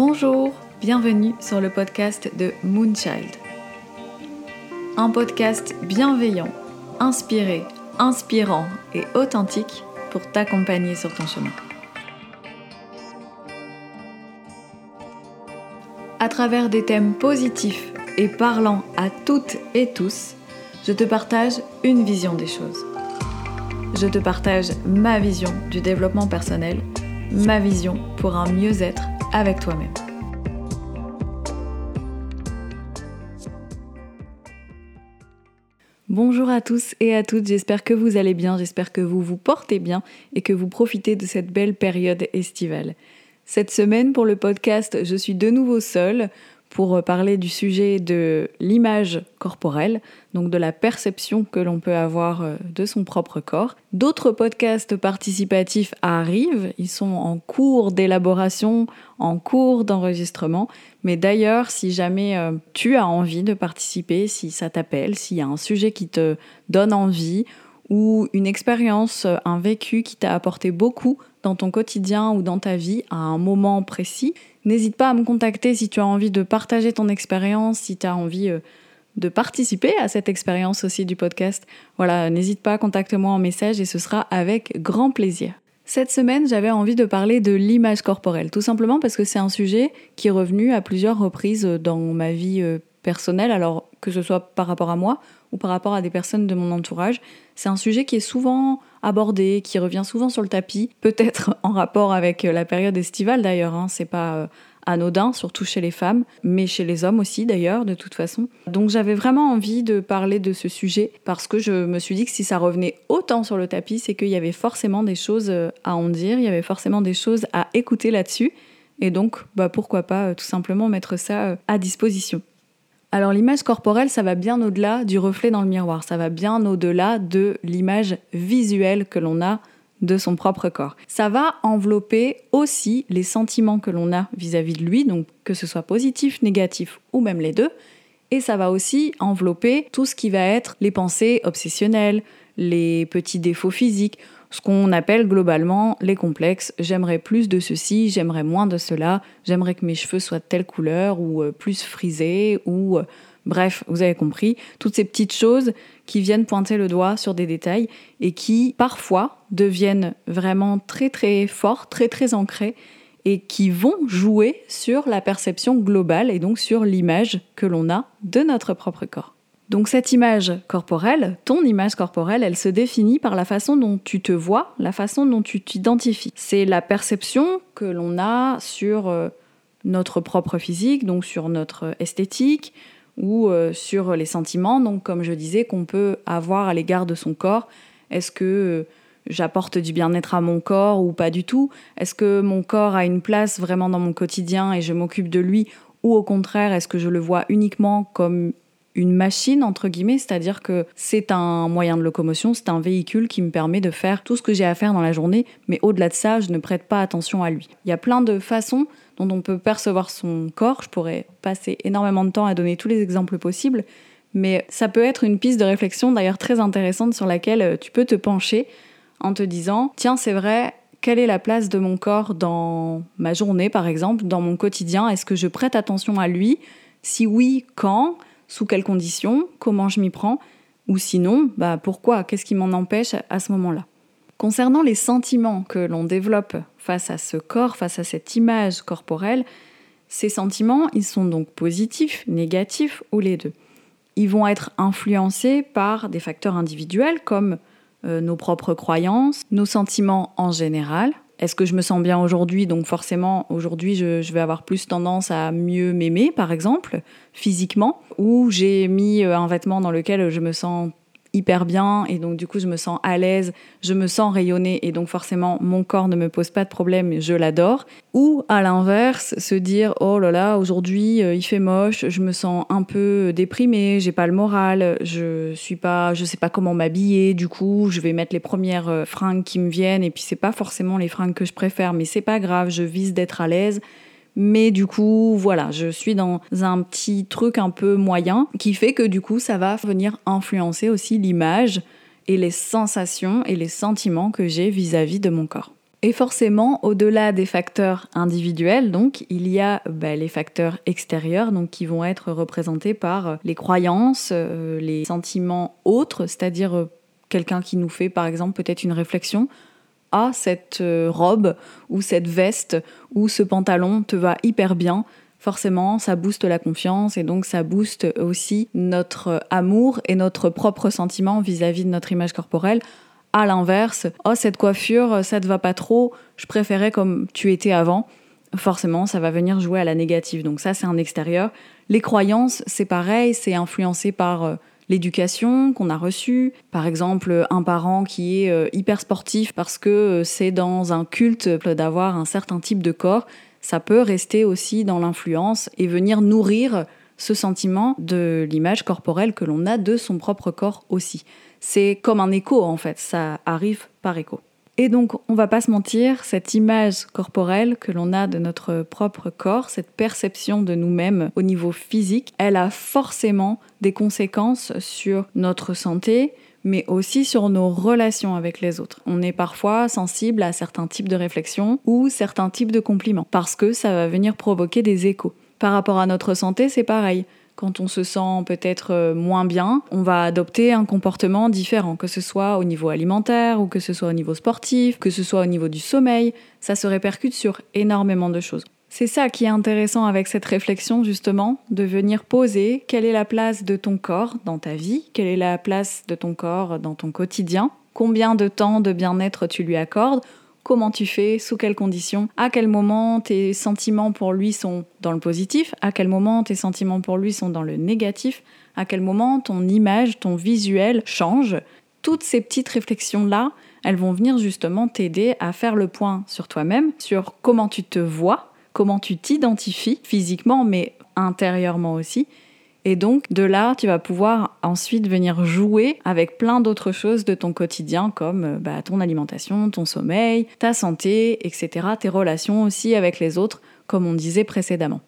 Bonjour, bienvenue sur le podcast de Moonchild. Un podcast bienveillant, inspiré, inspirant et authentique pour t'accompagner sur ton chemin. À travers des thèmes positifs et parlant à toutes et tous, je te partage une vision des choses. Je te partage ma vision du développement personnel, ma vision pour un mieux-être avec toi-même. Bonjour à tous et à toutes, j'espère que vous allez bien, j'espère que vous vous portez bien et que vous profitez de cette belle période estivale. Cette semaine pour le podcast, je suis de nouveau seule pour parler du sujet de l'image corporelle, donc de la perception que l'on peut avoir euh, de son propre corps. D'autres podcasts participatifs arrivent, ils sont en cours d'élaboration, en cours d'enregistrement, mais d'ailleurs si jamais euh, tu as envie de participer, si ça t'appelle, s'il y a un sujet qui te donne envie, ou une expérience, un vécu qui t'a apporté beaucoup dans ton quotidien ou dans ta vie à un moment précis, N'hésite pas à me contacter si tu as envie de partager ton expérience, si tu as envie euh, de participer à cette expérience aussi du podcast. Voilà, n'hésite pas, contacte-moi en message et ce sera avec grand plaisir. Cette semaine, j'avais envie de parler de l'image corporelle, tout simplement parce que c'est un sujet qui est revenu à plusieurs reprises dans ma vie euh, personnelle, alors que ce soit par rapport à moi ou par rapport à des personnes de mon entourage. C'est un sujet qui est souvent abordé, qui revient souvent sur le tapis, peut-être en rapport avec euh, la période estivale d'ailleurs, hein. c'est pas euh, anodin, surtout chez les femmes, mais chez les hommes aussi d'ailleurs, de toute façon. Donc j'avais vraiment envie de parler de ce sujet parce que je me suis dit que si ça revenait autant sur le tapis, c'est qu'il y avait forcément des choses euh, à en dire, il y avait forcément des choses à écouter là-dessus. Et donc, bah, pourquoi pas tout simplement mettre ça à disposition. Alors l'image corporelle, ça va bien au-delà du reflet dans le miroir, ça va bien au-delà de l'image visuelle que l'on a de son propre corps. Ça va envelopper aussi les sentiments que l'on a vis-à-vis de lui, donc que ce soit positif, négatif ou même les deux. Et ça va aussi envelopper tout ce qui va être les pensées obsessionnelles, les petits défauts physiques, ce qu'on appelle globalement les complexes. J'aimerais plus de ceci, j'aimerais moins de cela, j'aimerais que mes cheveux soient de telle couleur ou euh, plus frisés ou... Euh, bref, vous avez compris, toutes ces petites choses qui viennent pointer le doigt sur des détails et qui parfois deviennent vraiment très très forts, très très ancrés et qui vont jouer sur la perception globale et donc sur l'image que l'on a de notre propre corps. Donc cette image corporelle, ton image corporelle, elle se définit par la façon dont tu te vois, la façon dont tu t'identifies. C'est la perception que l'on a sur euh, notre propre physique, donc sur notre esthétique ou euh, sur les sentiments, donc comme je disais, qu'on peut avoir à l'égard de son corps. Est-ce que euh, j'apporte du bien-être à mon corps ou pas du tout? Est-ce que mon corps a une place vraiment dans mon quotidien et je m'occupe de lui? Ou au contraire, est-ce que je le vois uniquement comme une machine, entre guillemets, c'est-à-dire que c'est un moyen de locomotion, c'est un véhicule qui me permet de faire tout ce que j'ai à faire dans la journée, mais au-delà de ça, je ne prête pas attention à lui. Il y a plein de façons dont on peut percevoir son corps, je pourrais passer énormément de temps à donner tous les exemples possibles, mais ça peut être une piste de réflexion d'ailleurs très intéressante sur laquelle euh, tu peux te pencher en te disant, tiens, c'est vrai, quelle est la place de mon corps dans ma journée, par exemple, dans mon quotidien? Est-ce que je prête attention à lui? Si oui, quand? Sous quelles conditions, comment je m'y prends, ou sinon, bah pourquoi, qu'est-ce qui m'en empêche à ce moment-là. Concernant les sentiments que l'on développe face à ce corps, face à cette image corporelle, ces sentiments, ils sont donc positifs, négatifs ou les deux. Ils vont être influencés par des facteurs individuels comme euh, nos propres croyances, nos sentiments en général, est-ce que je me sens bien aujourd'hui? Donc forcément, aujourd'hui, je, vais avoir plus tendance à mieux m'aimer, par exemple, physiquement, ou j'ai mis euh, un vêtement dans lequel je me sens hyper bien et donc du coup je me sens à l'aise, je me sens rayonner et donc forcément mon corps ne me pose pas de problème, je l'adore. Ou à l'inverse, se dire oh là là, aujourd'hui euh, il fait moche, je me sens un peu déprimée, j'ai pas le moral, je suis pas je sais pas comment m'habiller, du coup, je vais mettre les premières euh, fringues qui me viennent et puis c'est pas forcément les fringues que je préfère mais c'est pas grave, je vise d'être à l'aise. Mais du coup, voilà, je suis dans un petit truc un peu moyen qui fait que du coup, ça va venir influencer aussi l'image et les sensations et les sentiments que j'ai vis-à-vis de mon corps. Et forcément, au-delà des facteurs individuels, donc, il y a bah, les facteurs extérieurs, donc qui vont être représentés par euh, les croyances, euh, les sentiments autres, c'est-à-dire euh, quelqu'un qui nous fait, par exemple, peut-être une réflexion. Ah, cette robe ou cette veste ou ce pantalon te va hyper bien. Forcément, ça booste la confiance et donc ça booste aussi notre amour et notre propre sentiment vis à -vis de notre image corporelle à l'inverse, oh cette coiffure, ça te va pas trop, je préférais comme tu étais avant. Forcément, ça va venir jouer à la négative. Donc ça, c'est un extérieur. Les croyances, c'est pareil, c'est influencé par euh, l'éducation qu'on a reçue. Par exemple, un parent qui est euh, hyper sportif parce que euh, c'est dans un culte d'avoir un certain type de corps, ça peut rester aussi dans l'influence et venir nourrir ce sentiment de l'image corporelle que l'on a de son propre corps aussi c'est comme un écho en fait, ça arrive par écho. Et donc, on va pas se mentir, cette image corporelle que l'on a de notre propre corps, cette perception de nous-mêmes au niveau physique, elle a forcément des conséquences sur notre santé, mais aussi sur nos relations avec les autres. On est parfois sensible à certains types de réflexions ou certains types de compliments, parce que ça va venir provoquer des échos. Par rapport à notre santé, c'est pareil quand on se sent peut-être euh, moins bien, on va adopter un comportement différent, que ce soit au niveau alimentaire ou que ce soit au niveau sportif, que ce soit au niveau du sommeil, ça se répercute sur énormément de choses. C'est ça qui est intéressant avec cette réflexion justement, de venir poser quelle est la place de ton corps dans ta vie, quelle est la place de ton corps dans ton quotidien, combien de temps de bien-être tu lui accordes, comment tu fais, sous quelles conditions, à quel moment tes sentiments pour lui sont dans le positif, à quel moment tes sentiments pour lui sont dans le négatif, à quel moment ton image, ton visuel change. Toutes ces petites réflexions-là, elles vont venir justement t'aider à faire le point sur toi-même, sur comment tu te vois, comment tu t'identifies physiquement, mais intérieurement aussi, et donc de là, tu vas pouvoir ensuite venir jouer avec plein d'autres choses de ton quotidien, comme euh, bah, ton alimentation, ton sommeil, ta santé, etc. Tes relations aussi avec les autres, comme on disait précédemment.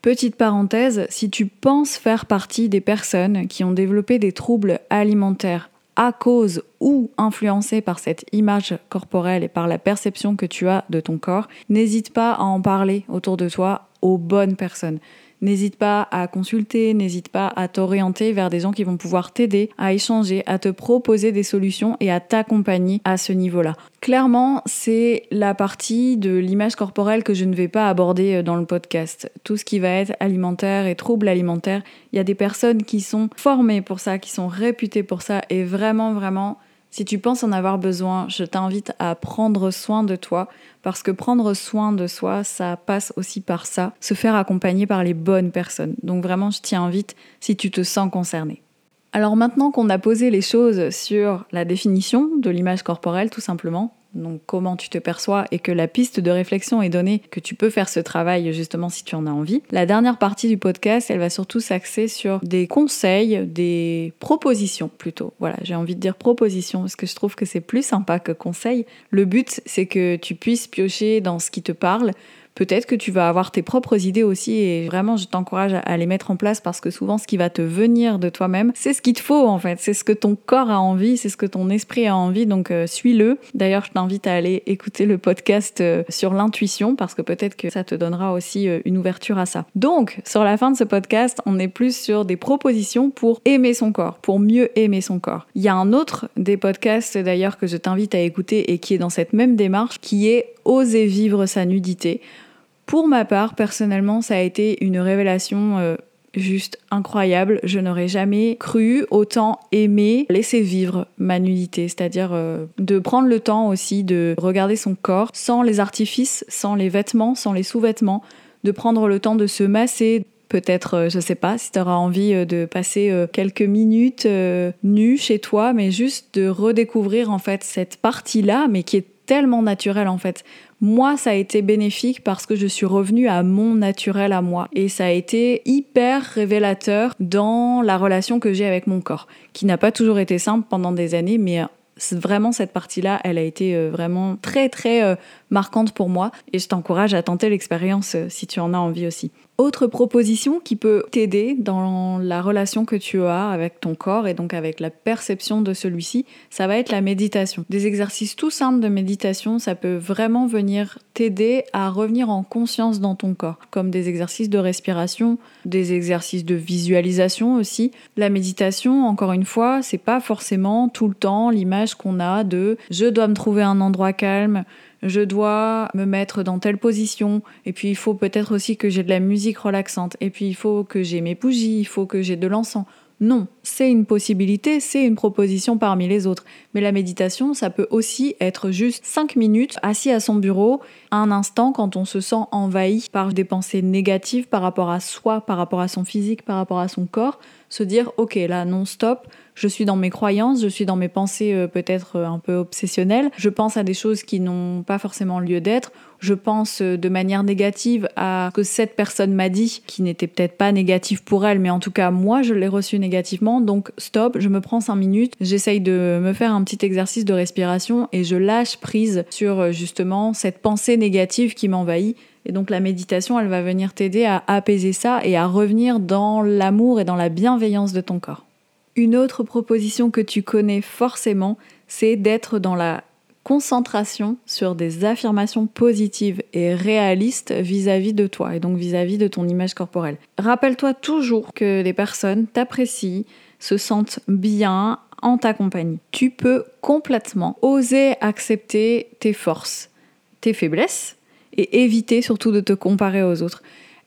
Petite parenthèse, si tu penses faire partie des personnes qui ont développé des troubles alimentaires à cause ou influencés par cette image corporelle et par la perception que tu as de ton corps, n'hésite pas à en parler autour de toi aux bonnes personnes. N'hésite pas à consulter, n'hésite pas à t'orienter vers des gens qui vont pouvoir t'aider, à échanger, à te proposer des solutions et à t'accompagner à ce niveau-là. Clairement, c'est la partie de l'image corporelle que je ne vais pas aborder euh, dans le podcast. Tout ce qui va être alimentaire et troubles alimentaires, il y a des personnes qui sont formées pour ça, qui sont réputées pour ça et vraiment, vraiment, si tu penses en avoir besoin, je t'invite à prendre soin de toi parce que prendre soin de soi, ça passe aussi par ça, se faire accompagner par les bonnes personnes. Donc vraiment, je t'y invite si tu te sens concerné. Alors maintenant qu'on a posé les choses sur la définition de l'image corporelle tout simplement, donc comment tu te perçois et que la piste de réflexion est donnée, que tu peux faire ce travail justement si tu en as envie. La dernière partie du podcast, elle va surtout s'axer sur des conseils, des propositions plutôt. Voilà, j'ai envie de dire propositions parce que je trouve que c'est plus sympa que conseils. Le but, c'est que tu puisses piocher dans ce qui te parle, peut-être que tu vas avoir tes propres idées aussi et vraiment je t'encourage à les mettre en place parce que souvent ce qui va te venir de toi-même, c'est ce qu'il te faut en fait, c'est ce que ton corps a envie, c'est ce que ton esprit a envie, donc euh, suis-le. D'ailleurs, je t'invite à aller écouter le podcast euh, sur l'intuition parce que peut-être que ça te donnera aussi euh, une ouverture à ça. Donc, sur la fin de ce podcast, on est plus sur des propositions pour aimer son corps, pour mieux aimer son corps. Il y a un autre des podcasts d'ailleurs que je t'invite à écouter et qui est dans cette même démarche qui est Oser vivre sa nudité. Pour ma part, personnellement, ça a été une révélation euh, juste incroyable. Je n'aurais jamais cru autant aimer laisser vivre ma nudité, c'est-à-dire euh, de prendre le temps aussi de regarder son corps sans les artifices, sans les vêtements, sans les sous-vêtements, de prendre le temps de se masser, peut-être, euh, je sais pas, si tu auras envie de passer quelques minutes nu chez toi, mais juste de redécouvrir en fait cette partie-là, mais qui est tellement naturelle en fait. Moi, ça a été bénéfique parce que je suis revenue à mon naturel à moi. Et ça a été hyper révélateur dans la relation que j'ai avec mon corps, qui n'a pas toujours été simple pendant des années, mais vraiment cette partie-là, elle a été euh, vraiment très très marquantes pour moi et je t'encourage à tenter l'expérience euh, si tu en as envie aussi. Autre proposition qui peut t'aider dans la relation que tu as avec ton corps et donc avec la perception de celui-ci, ça va être la méditation. Des exercices tout simples de méditation, ça peut vraiment venir t'aider à revenir en conscience dans ton corps, comme des exercices de respiration, des exercices de visualisation aussi. La méditation, encore une fois, c'est pas forcément tout le temps l'image qu'on a de je dois me trouver un endroit calme, je dois me mettre dans telle position, et puis il faut peut-être aussi que j'ai de la musique relaxante, et puis il faut que j'ai mes bougies, il faut que j'ai de l'encens. Non, c'est une possibilité, c'est une proposition parmi les autres. Mais la méditation, ça peut aussi être juste 5 minutes assis à son bureau, un instant quand on se sent envahi par des pensées négatives par rapport à soi, par rapport à son physique, par rapport à son corps, se dire ok là non stop, je suis dans mes croyances, je suis dans mes pensées euh, peut-être euh, un peu obsessionnelles, je pense à des choses qui n'ont pas forcément lieu d'être, je pense euh, de manière négative à ce que cette personne m'a dit, qui n'était peut-être pas négatif pour elle, mais en tout cas moi je l'ai reçu négativement, donc stop, je me prends 5 minutes, j'essaye de me faire un petit exercice de respiration et je lâche prise sur justement cette pensée négative qui m'envahit. Et donc la méditation, elle va venir t'aider à apaiser ça et à revenir dans l'amour et dans la bienveillance de ton corps. Une autre proposition que tu connais forcément, c'est d'être dans la concentration sur des affirmations positives et réalistes vis-à-vis de toi et donc vis-à-vis de ton image corporelle. Rappelle-toi toujours que les personnes t'apprécient, se sentent bien en ta compagnie. Tu peux complètement oser accepter tes forces, tes faiblesses et éviter surtout de te comparer aux autres.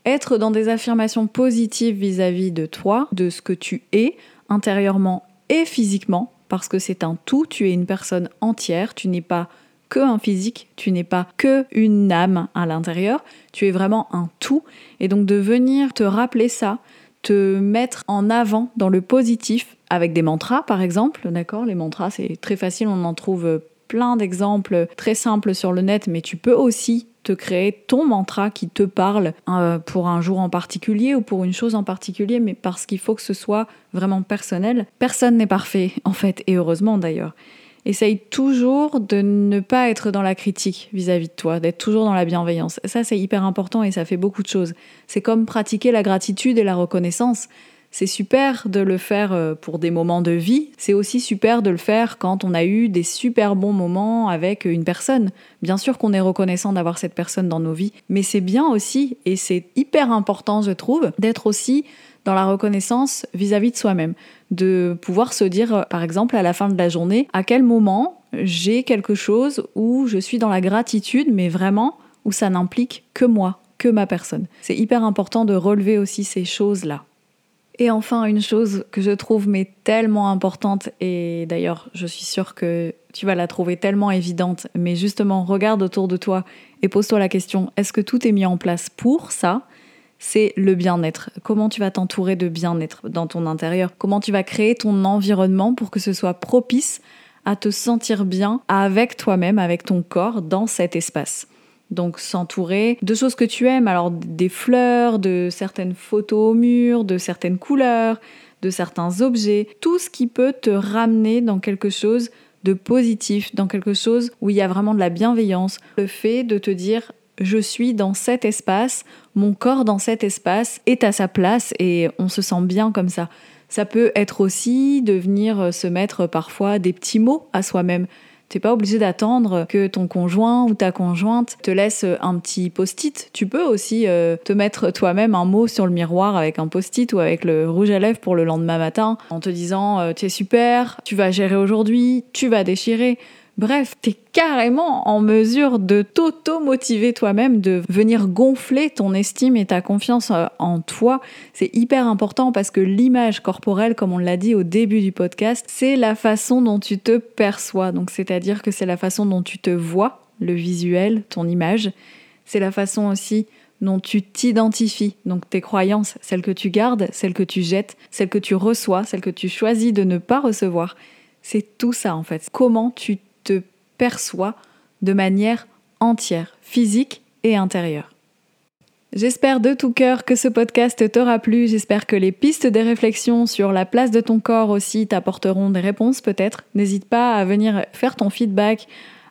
Être dans des affirmations positives vis-à-vis de toi, de ce que tu es, intérieurement et physiquement, parce que c'est un tout, tu es une personne entière, tu n'es pas que un physique, tu n'es pas que une âme à l'intérieur, tu es vraiment un tout. Et donc de venir te rappeler ça, te mettre en avant dans le positif avec des mantras par exemple, d'accord Les mantras c'est très facile, on en trouve plein d'exemples très simples sur le net, mais tu peux aussi te créer ton mantra qui te parle euh, pour un jour en particulier ou pour une chose en particulier, mais parce qu'il faut que ce soit vraiment personnel. Personne n'est parfait, en fait, et heureusement d'ailleurs. Essaye toujours de ne pas être dans la critique vis-à-vis de toi, d'être toujours dans la bienveillance. Ça, c'est hyper important et ça fait beaucoup de choses. C'est comme pratiquer la gratitude et la reconnaissance. C'est super de le faire euh, pour des moments de vie. C'est aussi super de le faire quand on a eu des super bons moments avec une personne. Bien sûr qu'on est reconnaissant d'avoir cette personne dans nos vies, mais c'est bien aussi, et c'est hyper important, je trouve, d'être aussi dans la reconnaissance vis-à-vis de soi-même. De pouvoir se dire, par exemple, à la fin de la journée, à quel moment j'ai quelque chose où je suis dans la gratitude, mais vraiment où ça n'implique que moi, que ma personne. C'est hyper important de relever aussi ces choses-là. Et enfin, une chose que je trouve mais tellement importante, et d'ailleurs je suis sûre que tu vas la trouver tellement évidente, mais justement regarde autour de toi et pose-toi la question, est-ce que tout est mis en place pour ça? C'est le bien-être. Comment tu vas t'entourer de bien-être dans ton intérieur? Comment tu vas créer ton environnement pour que ce soit propice à te sentir bien avec toi-même, avec ton corps dans cet espace? Donc s'entourer de choses que tu aimes, alors des fleurs, de certaines photos au mur, de certaines couleurs, de certains objets, tout ce qui peut te ramener dans quelque chose de positif, dans quelque chose où il y a vraiment de la bienveillance. Le fait de te dire je suis dans cet espace, mon corps dans cet espace est à sa place et on se sent bien comme ça. Ça peut être aussi de venir se mettre parfois des petits mots à soi-même. T'es pas obligé d'attendre que ton conjoint ou ta conjointe te laisse un petit post-it. Tu peux aussi euh, te mettre toi-même un mot sur le miroir avec un post-it ou avec le rouge à lèvres pour le lendemain matin en te disant euh, tu es super, tu vas gérer aujourd'hui, tu vas déchirer. Bref, t'es carrément en mesure de t'auto-motiver toi-même, de venir gonfler ton estime et ta confiance euh, en toi. C'est hyper important parce que l'image corporelle, comme on l'a dit au début du podcast, c'est la façon dont tu te perçois. Donc, c'est-à-dire que c'est la façon dont tu te vois, le visuel, ton image. C'est la façon aussi dont tu t'identifies, donc tes croyances, celles que tu gardes, celles que tu jettes, celles que tu reçois, celles que tu choisis de ne pas recevoir. C'est tout ça en fait. Comment tu perçois de manière entière, physique et intérieure. J'espère de tout cœur que ce podcast t'aura plu, j'espère que les pistes des réflexions sur la place de ton corps aussi t'apporteront des réponses peut-être. N'hésite pas à venir faire ton feedback,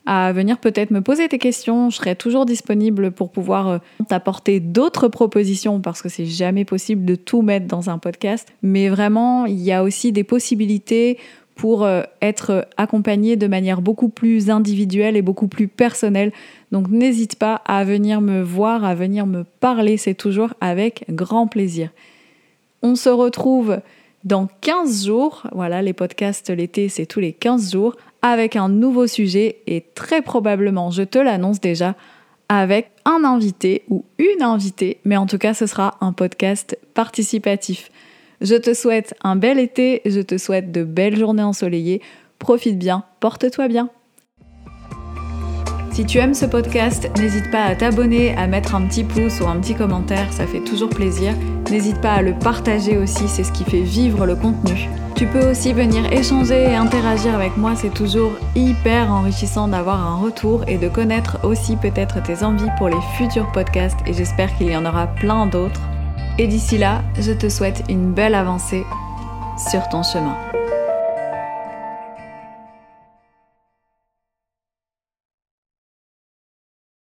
à venir peut-être me poser tes questions. Je serai toujours disponible pour pouvoir euh, t'apporter d'autres propositions parce que c'est jamais possible de tout mettre dans un podcast. Mais vraiment, il y a aussi des possibilités pour euh, être accompagné de manière beaucoup plus individuelle et beaucoup plus personnelle. Donc n'hésite pas à venir me voir, à venir me parler, c'est toujours avec grand plaisir. On se retrouve dans 15 jours, voilà, les podcasts l'été, c'est tous les 15 jours, avec un nouveau sujet et très probablement, je te l'annonce déjà, avec un invité ou une invitée, mais en tout cas, ce sera un podcast participatif. Je te souhaite un bel été, je te souhaite de belles journées ensoleillées. Profite bien, porte-toi bien. Si tu aimes ce podcast, n'hésite pas à t'abonner, à mettre un petit pouce ou un petit commentaire, ça fait toujours plaisir. N'hésite pas à le partager aussi, c'est ce qui fait vivre le contenu. Tu peux aussi venir échanger et interagir avec moi, c'est toujours hyper enrichissant d'avoir un retour et de connaître aussi peut-être tes envies pour les futurs podcasts et j'espère qu'il y en aura plein d'autres. Et d'ici là, je te souhaite une belle avancée sur ton chemin.